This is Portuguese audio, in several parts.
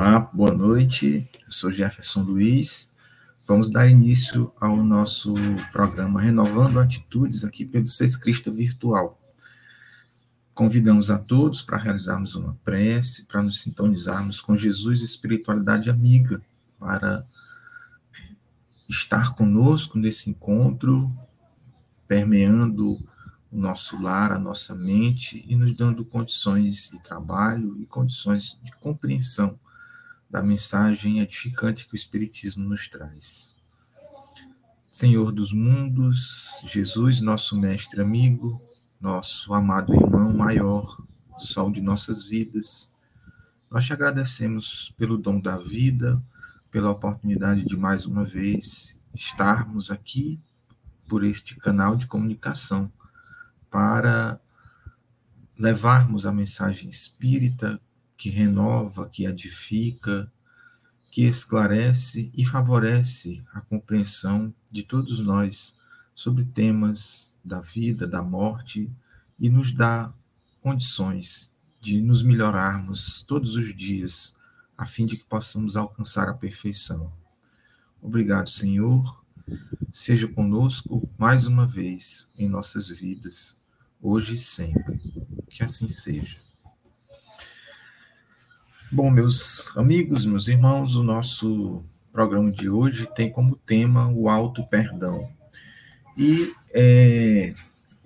Olá, boa noite. Eu sou Jefferson Luiz. Vamos dar início ao nosso programa Renovando Atitudes aqui pelo Seis Cristo Virtual. Convidamos a todos para realizarmos uma prece, para nos sintonizarmos com Jesus Espiritualidade Amiga, para estar conosco nesse encontro, permeando o nosso lar, a nossa mente e nos dando condições de trabalho e condições de compreensão da mensagem edificante que o Espiritismo nos traz. Senhor dos mundos, Jesus, nosso mestre amigo, nosso amado irmão maior, sol de nossas vidas, nós te agradecemos pelo dom da vida, pela oportunidade de mais uma vez estarmos aqui por este canal de comunicação para levarmos a mensagem espírita que renova, que edifica, que esclarece e favorece a compreensão de todos nós sobre temas da vida, da morte e nos dá condições de nos melhorarmos todos os dias, a fim de que possamos alcançar a perfeição. Obrigado, Senhor. Seja conosco mais uma vez em nossas vidas hoje e sempre. Que assim seja. Bom, meus amigos, meus irmãos, o nosso programa de hoje tem como tema o auto perdão. E é,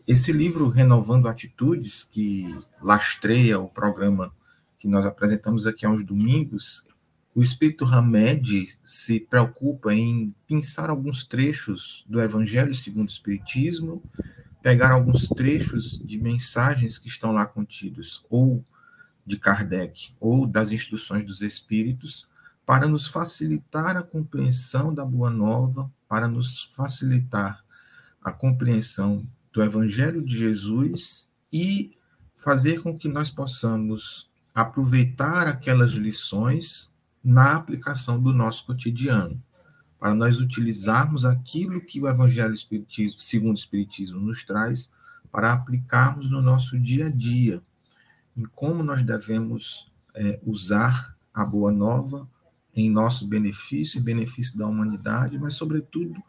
esse livro Renovando Atitudes, que lastreia o programa que nós apresentamos aqui aos domingos, o Espírito Hamed se preocupa em pensar alguns trechos do Evangelho segundo o Espiritismo pegar alguns trechos de mensagens que estão lá contidos, ou de Kardec, ou das instruções dos Espíritos, para nos facilitar a compreensão da Boa Nova, para nos facilitar a compreensão do Evangelho de Jesus e fazer com que nós possamos aproveitar aquelas lições na aplicação do nosso cotidiano para nós utilizarmos aquilo que o Evangelho segundo o Espiritismo nos traz, para aplicarmos no nosso dia a dia, em como nós devemos é, usar a Boa Nova em nosso benefício e benefício da humanidade, mas, sobretudo,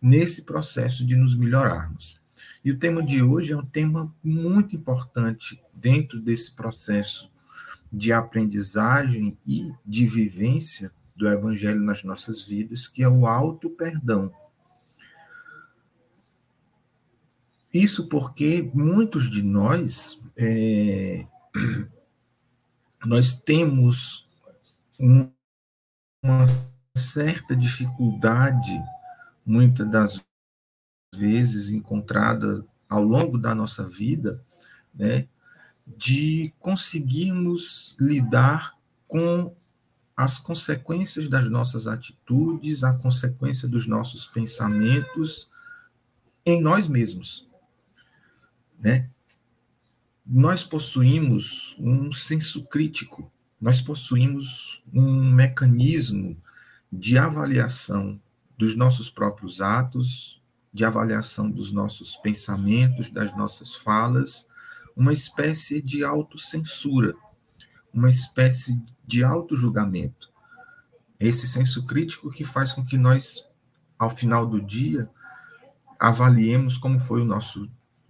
nesse processo de nos melhorarmos. E o tema de hoje é um tema muito importante dentro desse processo de aprendizagem e de vivência do Evangelho nas nossas vidas, que é o auto perdão. Isso porque muitos de nós é, nós temos um, uma certa dificuldade, muitas das vezes encontrada ao longo da nossa vida, né, de conseguirmos lidar com as consequências das nossas atitudes, a consequência dos nossos pensamentos em nós mesmos. Né? Nós possuímos um senso crítico, nós possuímos um mecanismo de avaliação dos nossos próprios atos, de avaliação dos nossos pensamentos, das nossas falas, uma espécie de autocensura, uma espécie de auto-julgamento. Esse senso crítico que faz com que nós, ao final do dia, avaliemos como foi o nosso,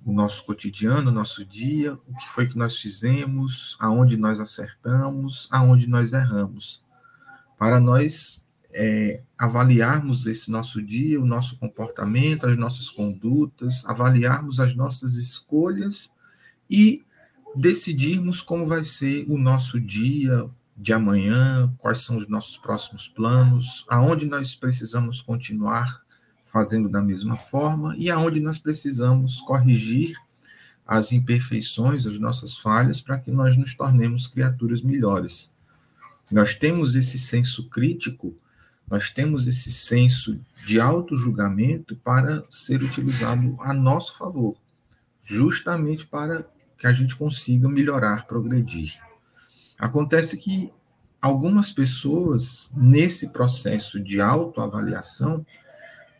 o nosso cotidiano, o nosso dia, o que foi que nós fizemos, aonde nós acertamos, aonde nós erramos. Para nós é, avaliarmos esse nosso dia, o nosso comportamento, as nossas condutas, avaliarmos as nossas escolhas e decidirmos como vai ser o nosso dia, de amanhã, quais são os nossos próximos planos, aonde nós precisamos continuar fazendo da mesma forma e aonde nós precisamos corrigir as imperfeições, as nossas falhas, para que nós nos tornemos criaturas melhores. Nós temos esse senso crítico, nós temos esse senso de auto-julgamento para ser utilizado a nosso favor, justamente para que a gente consiga melhorar, progredir. Acontece que algumas pessoas, nesse processo de autoavaliação,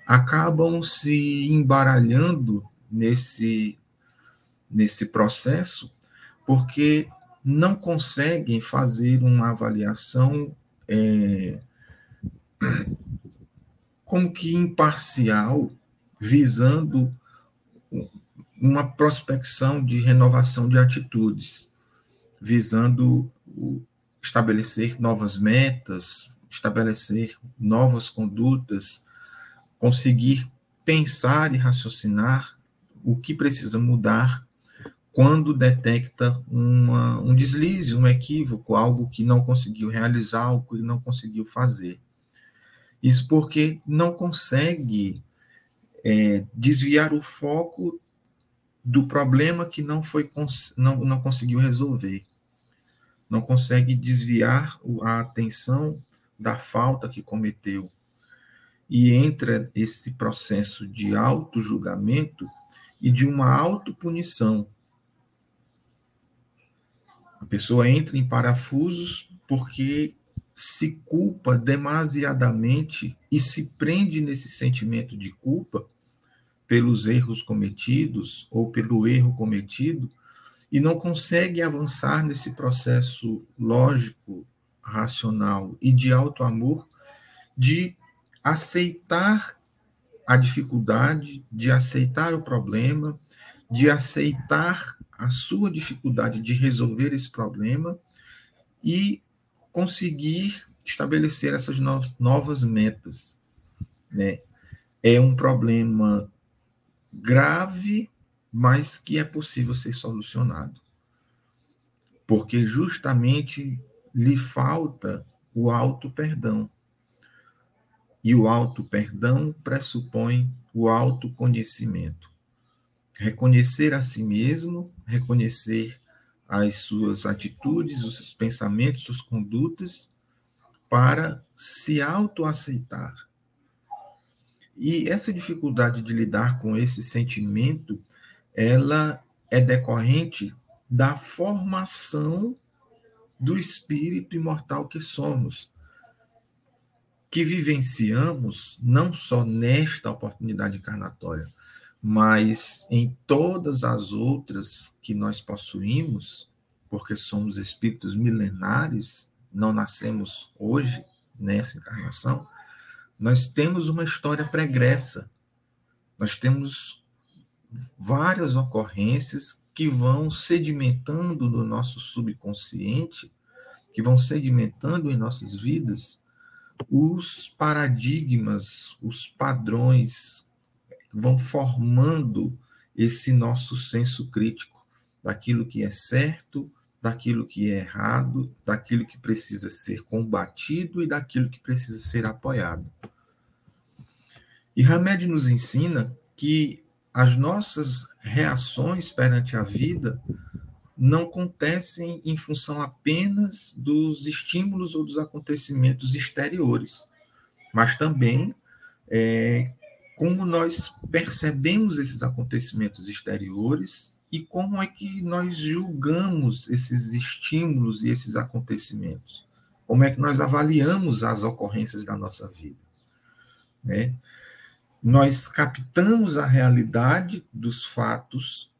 acabam se embaralhando nesse, nesse processo, porque não conseguem fazer uma avaliação é, como que imparcial, visando uma prospecção de renovação de atitudes, visando estabelecer novas metas, estabelecer novas condutas, conseguir pensar e raciocinar o que precisa mudar quando detecta uma, um deslize, um equívoco, algo que não conseguiu realizar, algo que não conseguiu fazer. Isso porque não consegue é, desviar o foco do problema que não foi não, não conseguiu resolver. Não consegue desviar a atenção da falta que cometeu. E entra esse processo de auto-julgamento e de uma autopunição. A pessoa entra em parafusos porque se culpa demasiadamente e se prende nesse sentimento de culpa pelos erros cometidos ou pelo erro cometido e não consegue avançar nesse processo lógico, racional e de alto amor de aceitar a dificuldade, de aceitar o problema, de aceitar a sua dificuldade de resolver esse problema e conseguir estabelecer essas novas metas. Né? É um problema grave, mas que é possível ser solucionado. Porque justamente lhe falta o auto-perdão. E o auto-perdão pressupõe o autoconhecimento. Reconhecer a si mesmo, reconhecer as suas atitudes, os seus pensamentos, suas condutas, para se autoaceitar. E essa dificuldade de lidar com esse sentimento, ela é decorrente da formação do espírito imortal que somos que vivenciamos não só nesta oportunidade encarnatória, mas em todas as outras que nós possuímos, porque somos espíritos milenares, não nascemos hoje nessa encarnação, nós temos uma história pregressa. Nós temos várias ocorrências que vão sedimentando no nosso subconsciente, que vão sedimentando em nossas vidas os paradigmas, os padrões vão formando esse nosso senso crítico daquilo que é certo, daquilo que é errado, daquilo que precisa ser combatido e daquilo que precisa ser apoiado. E Hamed nos ensina que as nossas reações perante a vida não acontecem em função apenas dos estímulos ou dos acontecimentos exteriores, mas também é, como nós percebemos esses acontecimentos exteriores e como é que nós julgamos esses estímulos e esses acontecimentos. Como é que nós avaliamos as ocorrências da nossa vida. Né? Nós captamos a realidade dos fatos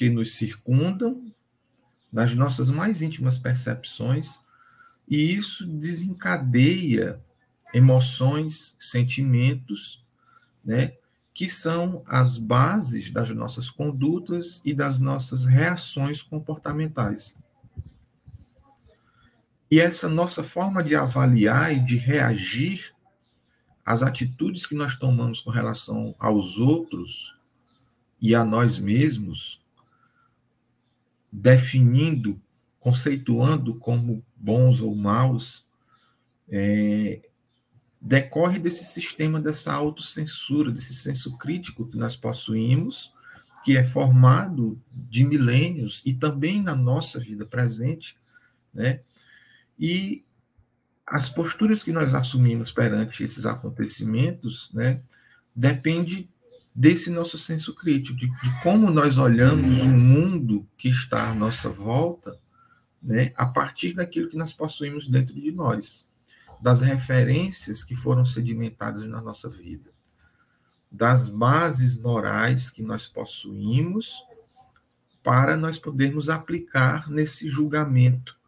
que nos circundam, nas nossas mais íntimas percepções, e isso desencadeia emoções, sentimentos, né, que são as bases das nossas condutas e das nossas reações comportamentais. E essa nossa forma de avaliar e de reagir às atitudes que nós tomamos com relação aos outros e a nós mesmos definindo, conceituando como bons ou maus, é, decorre desse sistema dessa autocensura, desse senso crítico que nós possuímos, que é formado de milênios e também na nossa vida presente, né? E as posturas que nós assumimos perante esses acontecimentos, né, depende desse nosso senso crítico, de, de, como nós olhamos o mundo que está à nossa volta, né, a partir daquilo que nós possuímos dentro de nós, das referências que foram sedimentadas na nossa vida, das bases morais que nós possuímos para nós podermos aplicar nesse julgamento,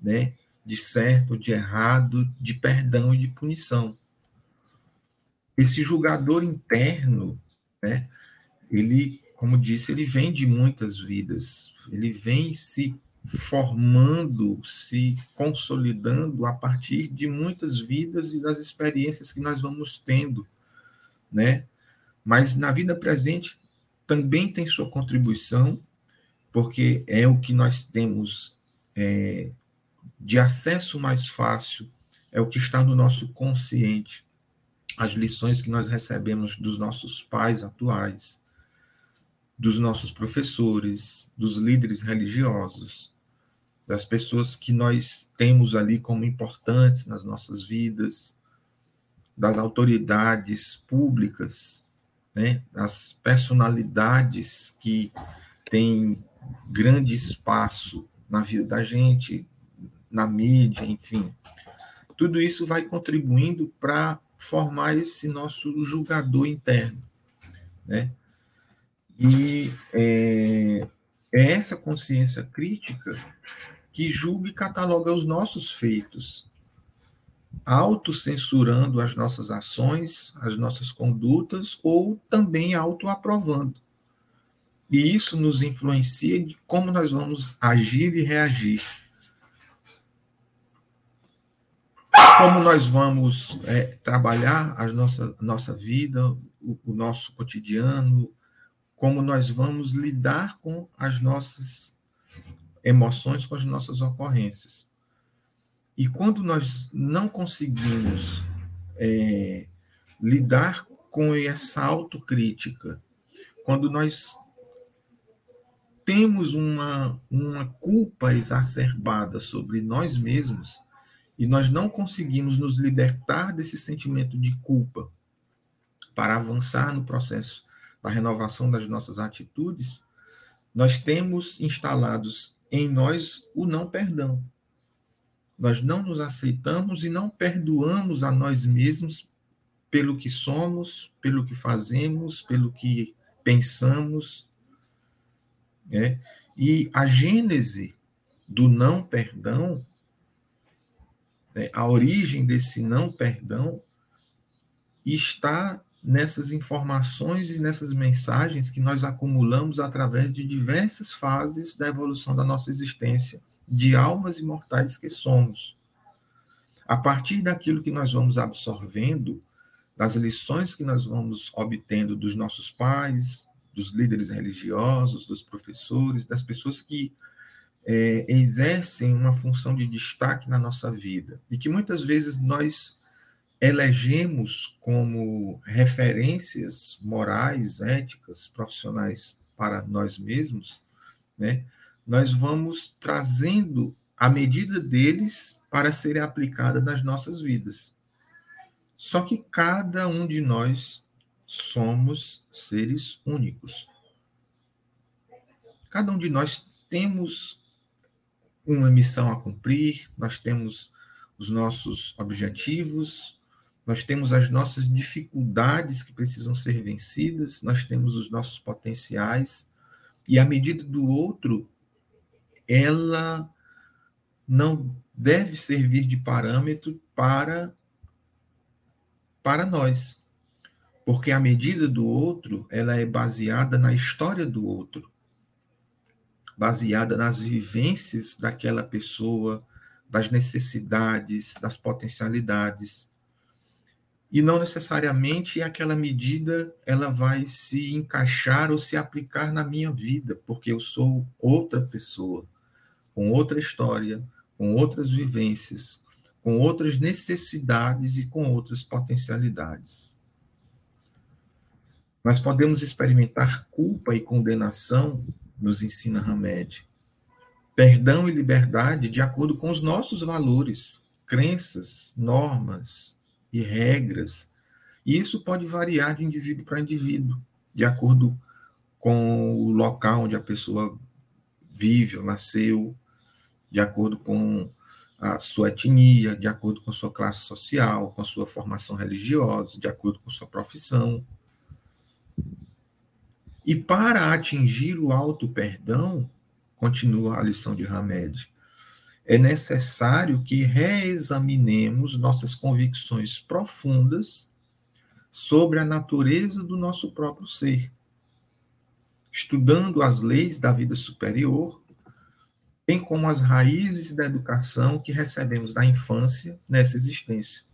né, de certo, de errado, de perdão e de punição. Esse julgador interno, né, ele, como disse, ele vem de muitas vidas, ele vem se formando, se consolidando a partir de muitas vidas e das experiências que nós vamos tendo, né? Mas na vida presente também tem sua contribuição, porque é o que nós temos é, de acesso mais fácil, é o que está no nosso consciente, as lições que nós recebemos dos nossos pais atuais, dos nossos professores, dos líderes religiosos, das pessoas que nós temos ali como importantes nas nossas vidas, das autoridades públicas, né, das personalidades que têm grande espaço na vida da gente, na mídia, enfim. Tudo isso vai contribuindo para formar esse nosso julgador interno, né? E é, é essa consciência crítica que julga e cataloga os nossos feitos, autocensurando as nossas ações, as nossas condutas, ou também autoaprovando. E isso nos influencia de como nós vamos agir e reagir. Como nós vamos é, trabalhar a nossa, nossa vida, o, o nosso cotidiano, como nós vamos lidar com as nossas emoções, com as nossas ocorrências. E quando nós não conseguimos é, lidar com essa autocrítica, quando nós temos uma, uma culpa exacerbada sobre nós mesmos e nós não conseguimos nos libertar desse sentimento de culpa para avançar no processo da renovação das nossas atitudes, nós temos instalados em nós o não perdão. Nós não nos aceitamos e não perdoamos a nós mesmos pelo que somos, pelo que fazemos, pelo que pensamos. Né? E a gênese do não perdão, né, a origem desse não perdão, está nessas informações e nessas mensagens que nós acumulamos através de diversas fases da evolução da nossa existência, de almas imortais que somos. A partir daquilo que nós vamos absorvendo, das lições que nós vamos obtendo dos nossos pais, dos líderes religiosos, dos professores, das pessoas que é, exercem uma função de destaque na nossa vida e que muitas vezes nós elegemos como referências morais, éticas, profissionais para nós mesmos, né, nós vamos trazendo a medida deles para serem aplicadas nas nossas vidas. Só que cada um de nós somos seres únicos. Cada um de nós temos uma missão a cumprir, nós temos os nossos objetivos, nós temos as nossas dificuldades que precisam ser vencidas, nós temos os nossos potenciais, e a medida do outro, ela não deve servir de parâmetro para para nós. Porque a medida do outro, ela é baseada na história do outro, baseada nas vivências daquela pessoa, das necessidades, das potencialidades e não necessariamente aquela medida ela vai se encaixar ou se aplicar na minha vida, porque eu sou outra pessoa, com outra história, com outras vivências, com outras necessidades e com outras potencialidades. Nós podemos experimentar culpa e condenação, nos ensina Hamed. Perdão e liberdade de acordo com os nossos valores, crenças, normas, e regras. E isso pode variar de indivíduo para indivíduo, de acordo com o local onde a pessoa vive ou nasceu, de acordo com a sua etnia, de acordo com a sua classe social, com a sua formação religiosa, de acordo com a sua profissão. E para atingir o alto perdão, continua a lição de Hamed, é necessário que reexaminemos nossas convicções profundas sobre a natureza do nosso próprio ser, estudando as leis da vida superior, bem como as raízes da educação que recebemos da infância nessa existência.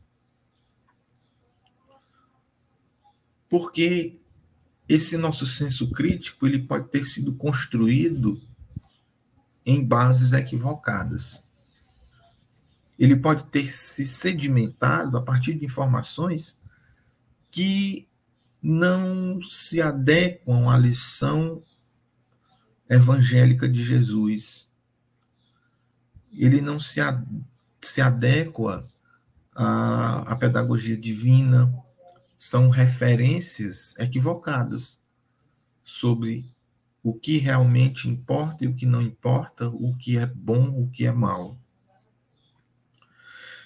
Porque esse nosso senso crítico ele pode ter sido construído em bases equivocadas. Ele pode ter se sedimentado a partir de informações que não se adequam à lição evangélica de Jesus. Ele não se, se adequa à, à pedagogia divina, são referências equivocadas sobre o que realmente importa e o que não importa, o que é bom, o que é mal.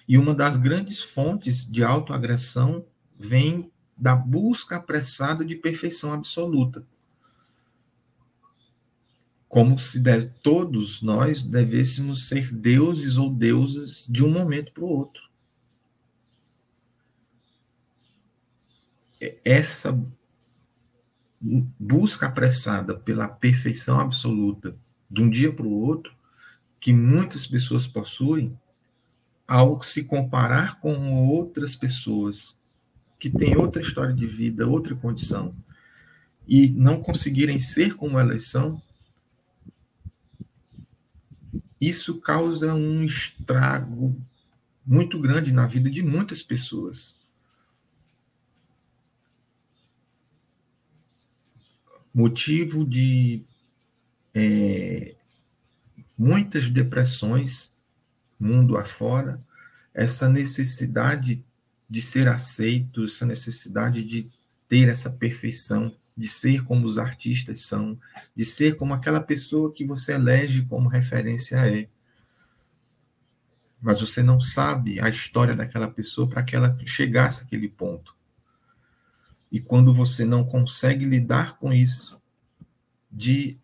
E uma das grandes fontes de autoagressão vem da busca apressada de perfeição absoluta. Como se deve, todos nós devêssemos ser deuses ou deusas de um momento para o outro. Essa busca apressada pela perfeição absoluta de um dia para o outro, que muitas pessoas possuem, ao se comparar com outras pessoas que têm outra história de vida, outra condição, e não conseguirem ser como elas são, isso causa um estrago muito grande na vida de muitas pessoas. Motivo de é, muitas depressões, mundo afora, essa necessidade de ser aceito, essa necessidade de ter essa perfeição, de ser como os artistas são, de ser como aquela pessoa que você elege como referência é. Mas você não sabe a história daquela pessoa para que ela chegasse àquele ponto. E quando você não consegue lidar com isso, de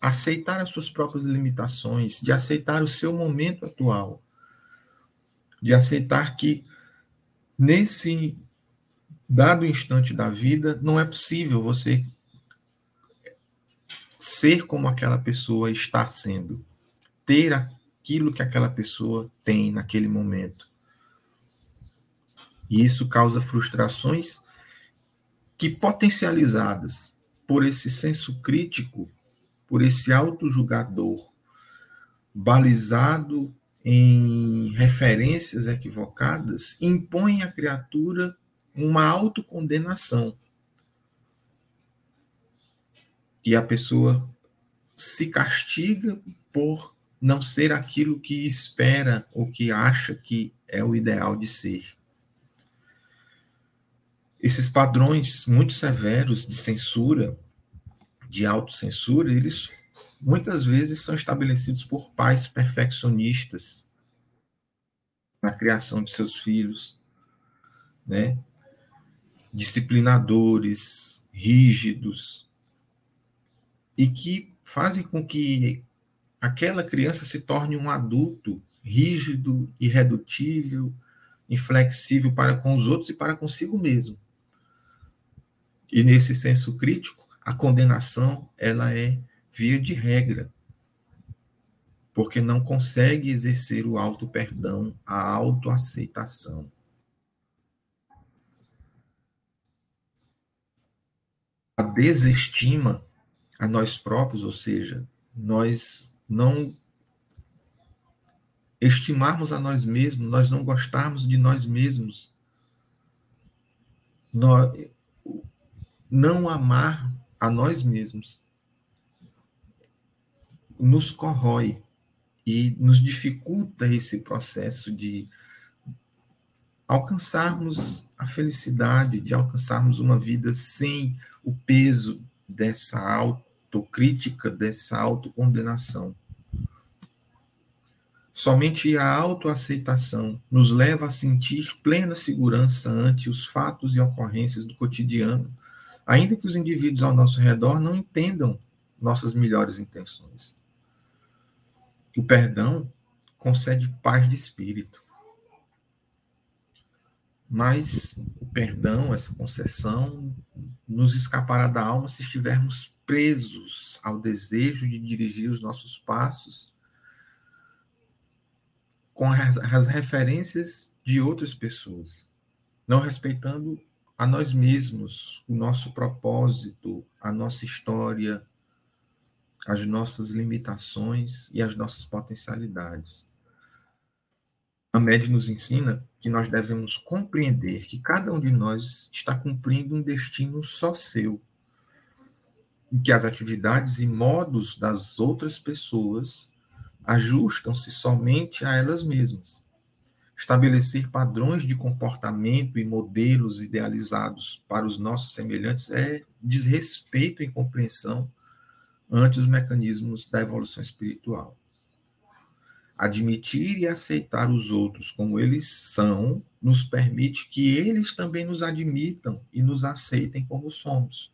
aceitar as suas próprias limitações, de aceitar o seu momento atual, de aceitar que nesse dado instante da vida não é possível você ser como aquela pessoa está sendo, ter aquilo que aquela pessoa tem naquele momento. E isso causa frustrações que potencializadas por esse senso crítico, por esse auto-julgador, balizado em referências equivocadas, impõe à criatura uma autocondenação. E a pessoa se castiga por não ser aquilo que espera ou que acha que é o ideal de ser. Esses padrões muito severos de censura, de autocensura, eles muitas vezes são estabelecidos por pais perfeccionistas na criação de seus filhos, né? disciplinadores, rígidos, e que fazem com que aquela criança se torne um adulto rígido, irredutível, inflexível para com os outros e para consigo mesmo. E nesse senso crítico, a condenação ela é via de regra, porque não consegue exercer o auto perdão, a autoaceitação. A desestima a nós próprios, ou seja, nós não estimarmos a nós mesmos, nós não gostarmos de nós mesmos, nós, não amar a nós mesmos nos corrói e nos dificulta esse processo de alcançarmos a felicidade, de alcançarmos uma vida sem o peso dessa autocrítica, dessa autocondenação. Somente a autoaceitação nos leva a sentir plena segurança ante os fatos e ocorrências do cotidiano, ainda que os indivíduos ao nosso redor não entendam nossas melhores intenções. O perdão concede paz de espírito. Mas o perdão, essa concessão, nos escapará da alma se estivermos presos ao desejo de dirigir os nossos passos com as, as referências de outras pessoas, não respeitando a nós mesmos, o nosso propósito, a nossa história, as nossas limitações e as nossas potencialidades. A MED nos ensina que nós devemos compreender que cada um de nós está cumprindo um destino só seu, e que as atividades e modos das outras pessoas ajustam-se somente a elas mesmas. Estabelecer padrões de comportamento e modelos idealizados para os nossos semelhantes é desrespeito e incompreensão ante os mecanismos da evolução espiritual. Admitir e aceitar os outros como eles são nos permite que eles também nos admitam e nos aceitem como somos.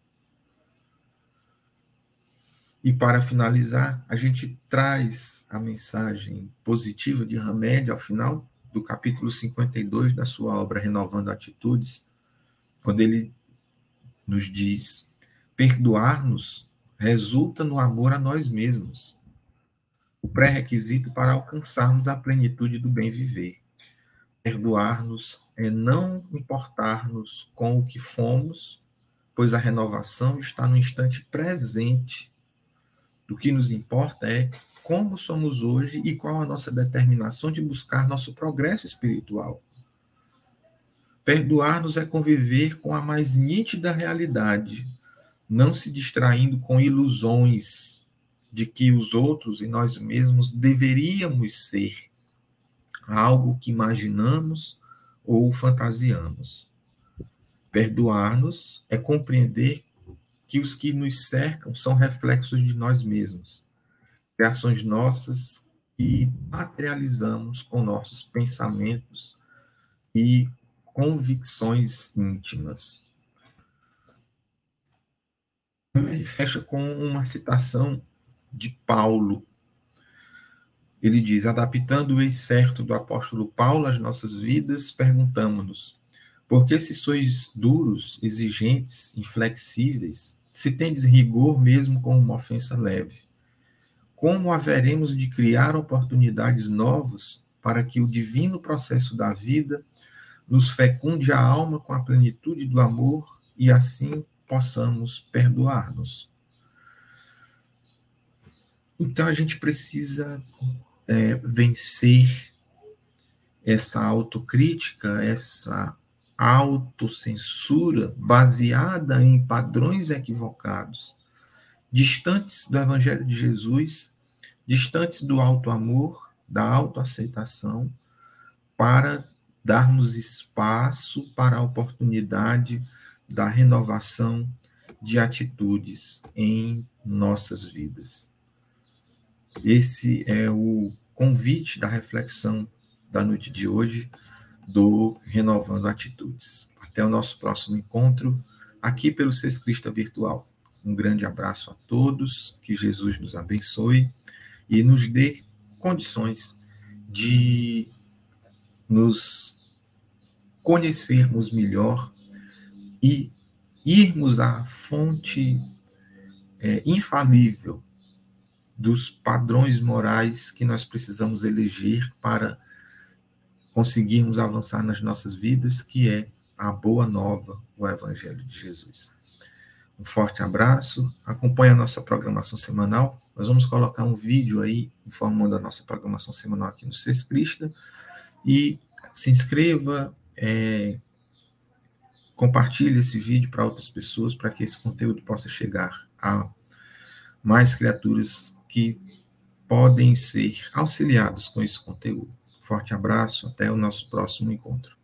E para finalizar, a gente traz a mensagem positiva de Hamed ao final do capítulo 52 da sua obra Renovando Atitudes, quando ele nos diz: perdoar-nos resulta no amor a nós mesmos, o pré-requisito para alcançarmos a plenitude do bem viver. Perdoar-nos é não importar-nos com o que fomos, pois a renovação está no instante presente. O que nos importa é como somos hoje e qual a nossa determinação de buscar nosso progresso espiritual. Perdoar-nos é conviver com a mais nítida realidade, não se distraindo com ilusões de que os outros e nós mesmos deveríamos ser algo que imaginamos ou fantasiamos. Perdoar-nos é compreender que os que nos cercam são reflexos de nós mesmos, criações nossas e materializamos com nossos pensamentos e convicções íntimas. Ele fecha com uma citação de Paulo. Ele diz: adaptando o ex-certo do apóstolo Paulo às nossas vidas, perguntamos-nos: por que se sois duros, exigentes, inflexíveis, se tendes rigor mesmo com uma ofensa leve? Como haveremos de criar oportunidades novas para que o divino processo da vida nos fecunde a alma com a plenitude do amor e assim possamos perdoar-nos. Então a gente precisa é, vencer essa autocrítica, essa autocensura baseada em padrões equivocados, distantes do Evangelho de Jesus, distantes do alto amor, da autoaceitação, para darmos espaço para a oportunidade da renovação de atitudes em nossas vidas. Esse é o convite da reflexão da noite de hoje do Renovando Atitudes. Até o nosso próximo encontro aqui pelo Seis Cristo Virtual. Um grande abraço a todos, que Jesus nos abençoe e nos dê condições de nos conhecermos melhor e irmos à fonte é, infalível dos padrões morais que nós precisamos eleger para conseguirmos avançar nas nossas vidas, que é a boa nova, o Evangelho de Jesus. Um forte abraço, acompanhe a nossa programação semanal. Nós vamos colocar um vídeo aí informando a nossa programação semanal aqui no Seis Crista. E se inscreva, é, compartilhe esse vídeo para outras pessoas, para que esse conteúdo possa chegar a mais criaturas que podem ser auxiliadas com esse conteúdo. Forte abraço, até o nosso próximo encontro.